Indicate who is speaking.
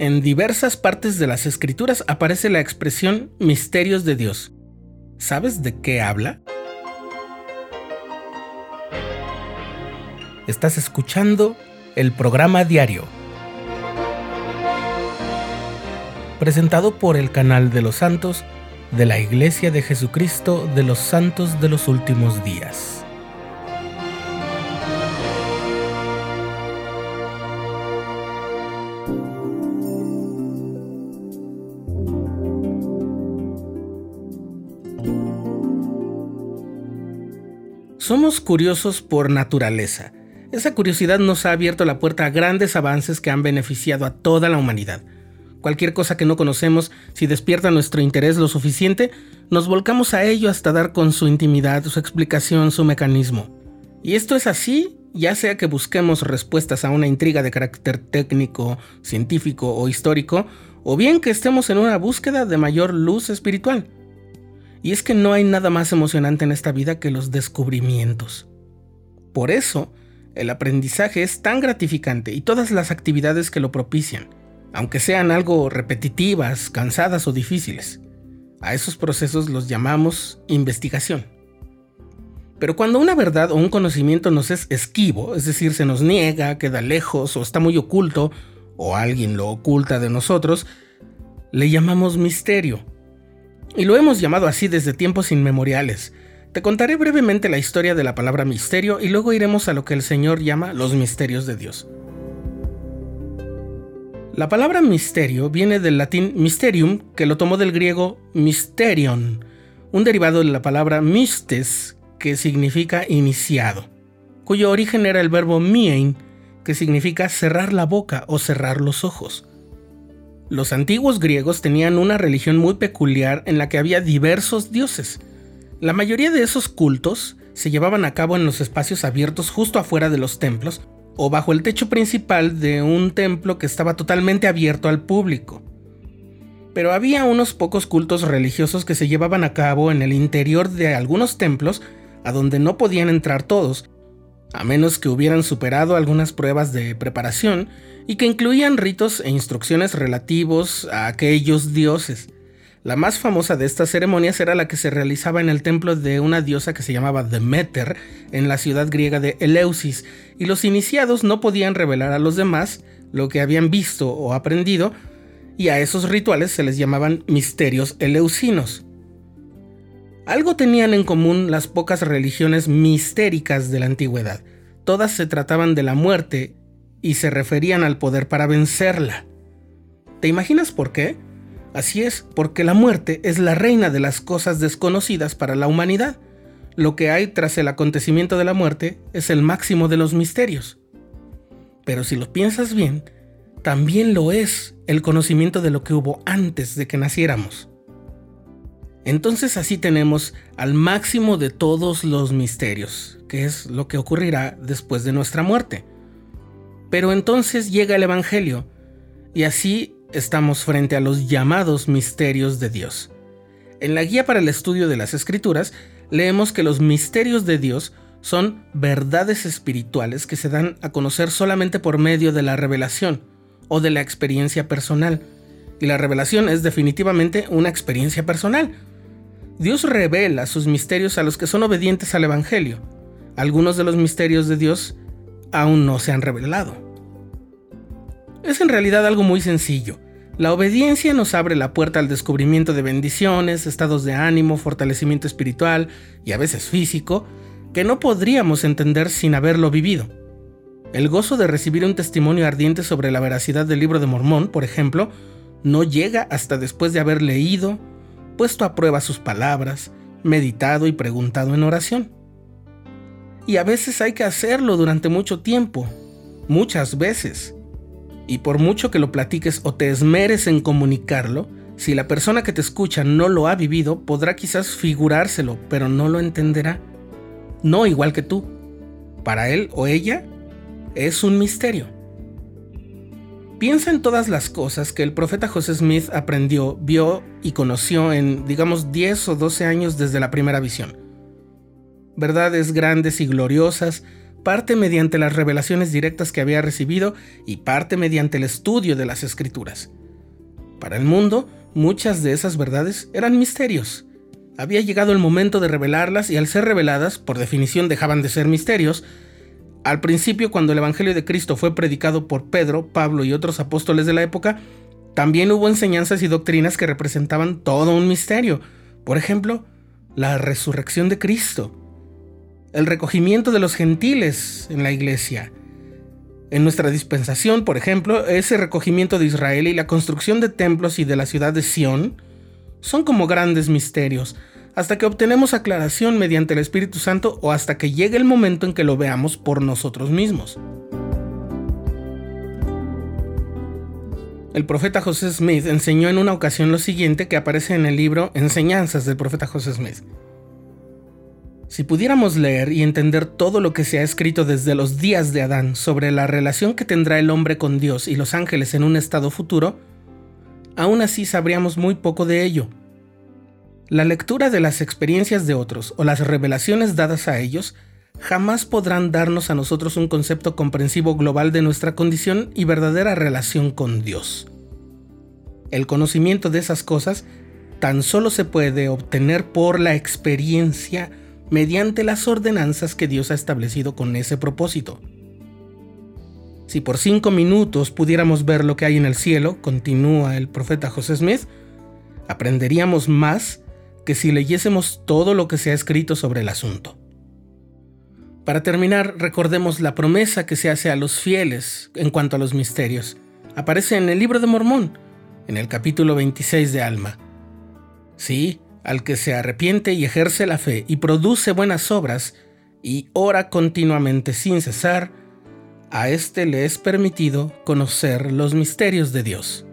Speaker 1: En diversas partes de las escrituras aparece la expresión misterios de Dios. ¿Sabes de qué habla? Estás escuchando el programa diario, presentado por el canal de los santos de la Iglesia de Jesucristo de los Santos de los Últimos Días. Somos curiosos por naturaleza. Esa curiosidad nos ha abierto la puerta a grandes avances que han beneficiado a toda la humanidad. Cualquier cosa que no conocemos, si despierta nuestro interés lo suficiente, nos volcamos a ello hasta dar con su intimidad, su explicación, su mecanismo. Y esto es así, ya sea que busquemos respuestas a una intriga de carácter técnico, científico o histórico, o bien que estemos en una búsqueda de mayor luz espiritual. Y es que no hay nada más emocionante en esta vida que los descubrimientos. Por eso, el aprendizaje es tan gratificante y todas las actividades que lo propician, aunque sean algo repetitivas, cansadas o difíciles. A esos procesos los llamamos investigación. Pero cuando una verdad o un conocimiento nos es esquivo, es decir, se nos niega, queda lejos o está muy oculto, o alguien lo oculta de nosotros, le llamamos misterio y lo hemos llamado así desde tiempos inmemoriales. Te contaré brevemente la historia de la palabra misterio y luego iremos a lo que el Señor llama los misterios de Dios. La palabra misterio viene del latín mysterium, que lo tomó del griego mysterion, un derivado de la palabra mistes, que significa iniciado, cuyo origen era el verbo miein, que significa cerrar la boca o cerrar los ojos. Los antiguos griegos tenían una religión muy peculiar en la que había diversos dioses. La mayoría de esos cultos se llevaban a cabo en los espacios abiertos justo afuera de los templos o bajo el techo principal de un templo que estaba totalmente abierto al público. Pero había unos pocos cultos religiosos que se llevaban a cabo en el interior de algunos templos a donde no podían entrar todos, a menos que hubieran superado algunas pruebas de preparación y que incluían ritos e instrucciones relativos a aquellos dioses. La más famosa de estas ceremonias era la que se realizaba en el templo de una diosa que se llamaba Demeter, en la ciudad griega de Eleusis, y los iniciados no podían revelar a los demás lo que habían visto o aprendido, y a esos rituales se les llamaban misterios eleusinos. Algo tenían en común las pocas religiones mistéricas de la antigüedad. Todas se trataban de la muerte y se referían al poder para vencerla. ¿Te imaginas por qué? Así es, porque la muerte es la reina de las cosas desconocidas para la humanidad. Lo que hay tras el acontecimiento de la muerte es el máximo de los misterios. Pero si lo piensas bien, también lo es el conocimiento de lo que hubo antes de que naciéramos. Entonces así tenemos al máximo de todos los misterios, que es lo que ocurrirá después de nuestra muerte. Pero entonces llega el Evangelio, y así estamos frente a los llamados misterios de Dios. En la guía para el estudio de las Escrituras, leemos que los misterios de Dios son verdades espirituales que se dan a conocer solamente por medio de la revelación o de la experiencia personal. Y la revelación es definitivamente una experiencia personal. Dios revela sus misterios a los que son obedientes al Evangelio. Algunos de los misterios de Dios aún no se han revelado. Es en realidad algo muy sencillo. La obediencia nos abre la puerta al descubrimiento de bendiciones, estados de ánimo, fortalecimiento espiritual y a veces físico, que no podríamos entender sin haberlo vivido. El gozo de recibir un testimonio ardiente sobre la veracidad del libro de Mormón, por ejemplo, no llega hasta después de haber leído, puesto a prueba sus palabras, meditado y preguntado en oración. Y a veces hay que hacerlo durante mucho tiempo, muchas veces. Y por mucho que lo platiques o te esmeres en comunicarlo, si la persona que te escucha no lo ha vivido, podrá quizás figurárselo, pero no lo entenderá. No igual que tú. Para él o ella es un misterio. Piensa en todas las cosas que el profeta José Smith aprendió, vio y conoció en, digamos, 10 o 12 años desde la primera visión verdades grandes y gloriosas, parte mediante las revelaciones directas que había recibido y parte mediante el estudio de las escrituras. Para el mundo, muchas de esas verdades eran misterios. Había llegado el momento de revelarlas y al ser reveladas, por definición dejaban de ser misterios. Al principio, cuando el Evangelio de Cristo fue predicado por Pedro, Pablo y otros apóstoles de la época, también hubo enseñanzas y doctrinas que representaban todo un misterio. Por ejemplo, la resurrección de Cristo, el recogimiento de los gentiles en la iglesia. En nuestra dispensación, por ejemplo, ese recogimiento de Israel y la construcción de templos y de la ciudad de Sión son como grandes misterios, hasta que obtenemos aclaración mediante el Espíritu Santo o hasta que llegue el momento en que lo veamos por nosotros mismos. El profeta José Smith enseñó en una ocasión lo siguiente que aparece en el libro Enseñanzas del profeta José Smith. Si pudiéramos leer y entender todo lo que se ha escrito desde los días de Adán sobre la relación que tendrá el hombre con Dios y los ángeles en un estado futuro, aún así sabríamos muy poco de ello. La lectura de las experiencias de otros o las revelaciones dadas a ellos jamás podrán darnos a nosotros un concepto comprensivo global de nuestra condición y verdadera relación con Dios. El conocimiento de esas cosas tan solo se puede obtener por la experiencia mediante las ordenanzas que Dios ha establecido con ese propósito. Si por cinco minutos pudiéramos ver lo que hay en el cielo, continúa el profeta José Smith, aprenderíamos más que si leyésemos todo lo que se ha escrito sobre el asunto. Para terminar, recordemos la promesa que se hace a los fieles en cuanto a los misterios. Aparece en el libro de Mormón, en el capítulo 26 de Alma. Sí, al que se arrepiente y ejerce la fe y produce buenas obras y ora continuamente sin cesar, a éste le es permitido conocer los misterios de Dios.